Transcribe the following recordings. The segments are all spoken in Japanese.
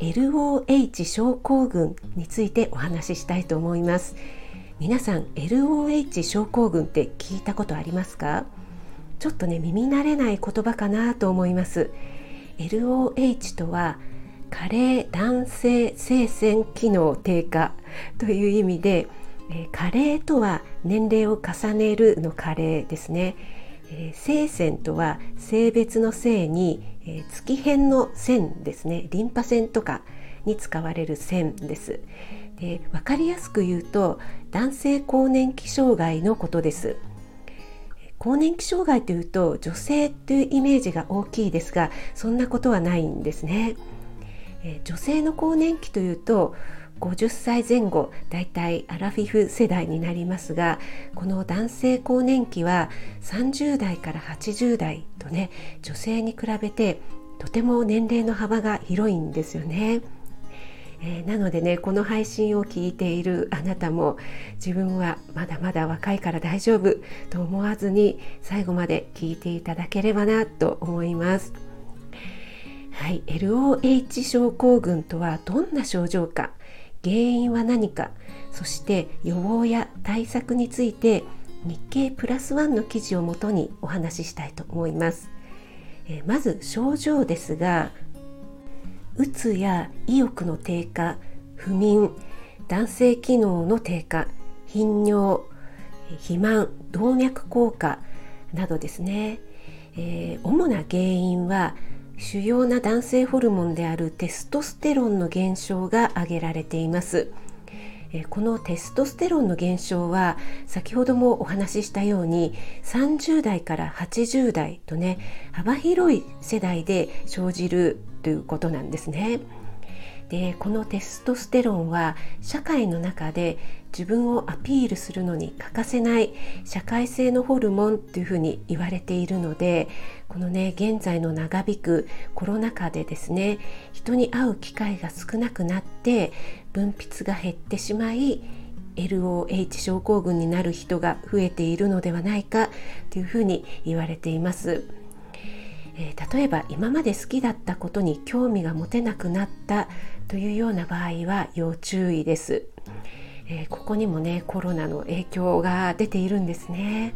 LOH 症候群についてお話ししたいと思います。皆さん LOH 症候群って聞いたことありますか？ちょっとね耳慣れない言葉かなと思います。LOH とは加齢男性性腺機能低下という意味で、え、加齢とは年齢を重ねるの加齢ですね、えー、性腺とは性別の性に、えー、月辺の線ですね。リンパ腺とかに使われる線です。で分かりやすく言うと男性更年期障害のことです。更年期障害というと女性というイメージが大きいですがそんなことはないんですね。え女性の更年期というと50歳前後だいたいアラフィフ世代になりますがこの男性更年期は30代から80代とね女性に比べてとても年齢の幅が広いんですよね。えー、なのでねこの配信を聞いているあなたも自分はまだまだ若いから大丈夫と思わずに最後まで聞いていただければなと思います。はい、LOH 症候群とはどんな症状か原因は何かそして予防や対策について日経プラスワンの記事をもとにお話ししたいと思います、えまず症状ですがうつや意欲の低下不眠男性機能の低下頻尿肥満動脈硬化などですね、えー、主な原因は主要な男性ホルモンであるテストステロンの減少が挙げられていますこのテストステロンの減少は先ほどもお話ししたように30代から80代とね幅広い世代で生じるということなんですね。でこのテストステロンは社会の中で自分をアピールするのに欠かせない社会性のホルモンというふうに言われているのでこのね現在の長引くコロナ禍でですね人に会う機会が少なくなって分泌が減ってしまい LOH 症候群になる人が増えているのではないかというふうに言われています。えー、例えば今まで好きだったことに興味が持てなくなったというような場合は要注意です、えー、ここにもねコロナの影響が出ているんですね。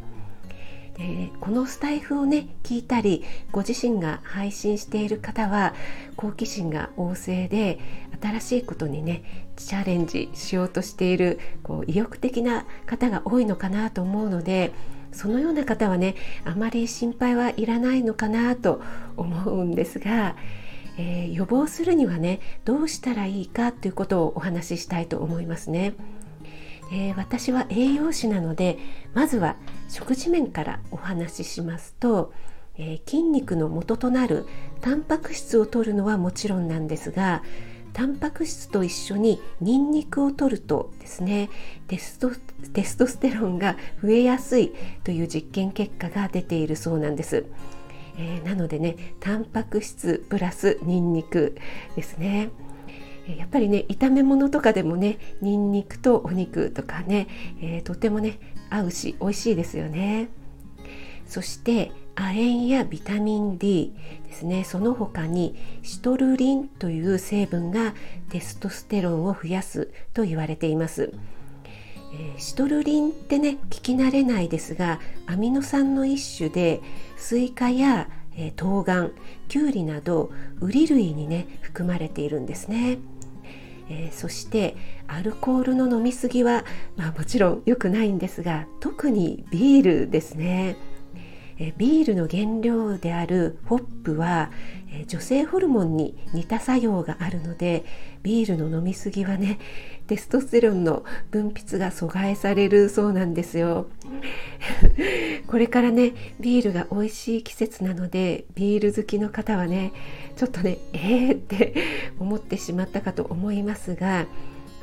でこのスタイフをね聞いたりご自身が配信している方は好奇心が旺盛で新しいことにねチャレンジしようとしているこう意欲的な方が多いのかなと思うのでそのような方はねあまり心配はいらないのかなと思うんですが、えー、予防するにはねどうしたらいいかということをお話ししたいと思いますね。えー、私は栄養士なのでまずは食事面からお話ししますと、えー、筋肉の元となるタンパク質を摂るのはもちろんなんですがタンパク質と一緒にニンニクを摂るとですねテストテストステロンが増えやすいという実験結果が出ているそうなんです。えー、なのでねタンパク質プラスニンニクですね。やっぱりね炒め物とかでもねにんにくとお肉とかね、えー、とてもね合うし美味しいですよね。そして亜鉛やビタミン D ですねその他にシトルリンという成分がテストステロンを増やすと言われています。えー、シトルリンってね聞き慣れないですがアミノ酸の一種でスイカや、えー、冬瓜きゅうりなどウリ類にね含まれているんですね。えー、そしてアルコールの飲み過ぎは、まあ、もちろん良くないんですが特にビールですね。えビールの原料であるホップは、え女性ホルモンに似た作用があるのでビールの飲み過ぎはねテストステロンの分泌が阻害されるそうなんですよ。これからねビールが美味しい季節なのでビール好きの方はねちょっとねえーって思ってしまったかと思いますが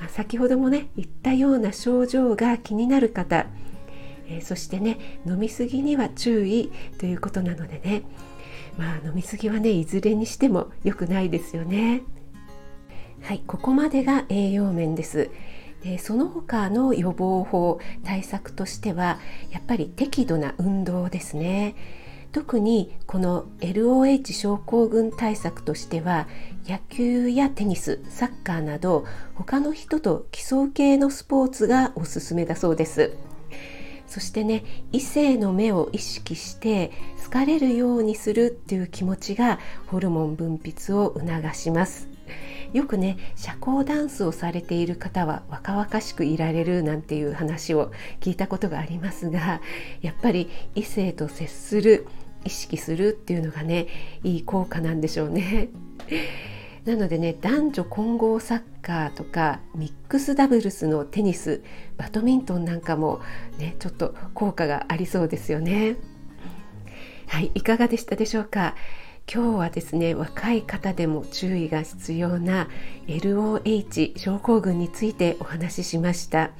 先ほどもね言ったような症状が気になる方えー、そしてね飲み過ぎには注意ということなのでね。まあ飲み過ぎはねいずれにしても良くないですよね。はいここまでが栄養面です。でその他の予防法対策としてはやっぱり適度な運動ですね。特にこの LOH 症候群対策としては野球やテニスサッカーなど他の人と競う系のスポーツがおすすめだそうです。そしてね異性の目を意識して好かれるようにするっていう気持ちがホルモン分泌を促しますよくね社交ダンスをされている方は若々しくいられるなんていう話を聞いたことがありますがやっぱり異性と接する意識するっていうのがねいい効果なんでしょうね。なのでね男女混合サッカーとかミックスダブルスのテニスバドミントンなんかもねちょっと効果がありそうですよね。はいいかがでしたでしょうか？今日はですね若い方でも注意が必要な LOH 症候群についてお話ししました。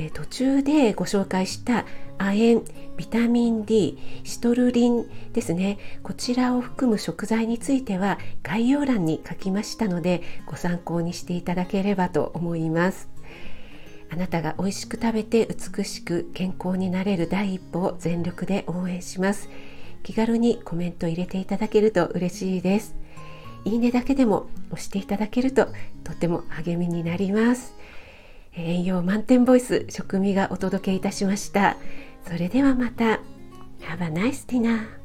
えー、途中でご紹介した亜鉛ビタミン D シトルリンですね。こちらを含む食材については概要欄に書きましたのでご参考にしていただければと思います。あなたが美味しく食べて美しく健康になれる第一歩を全力で応援します。気軽にコメント入れていただけると嬉しいです。いいねだけでも押していただけるととても励みになります。栄養満点ボイス食味がお届けいたしました。それではまた。Have a nice dinner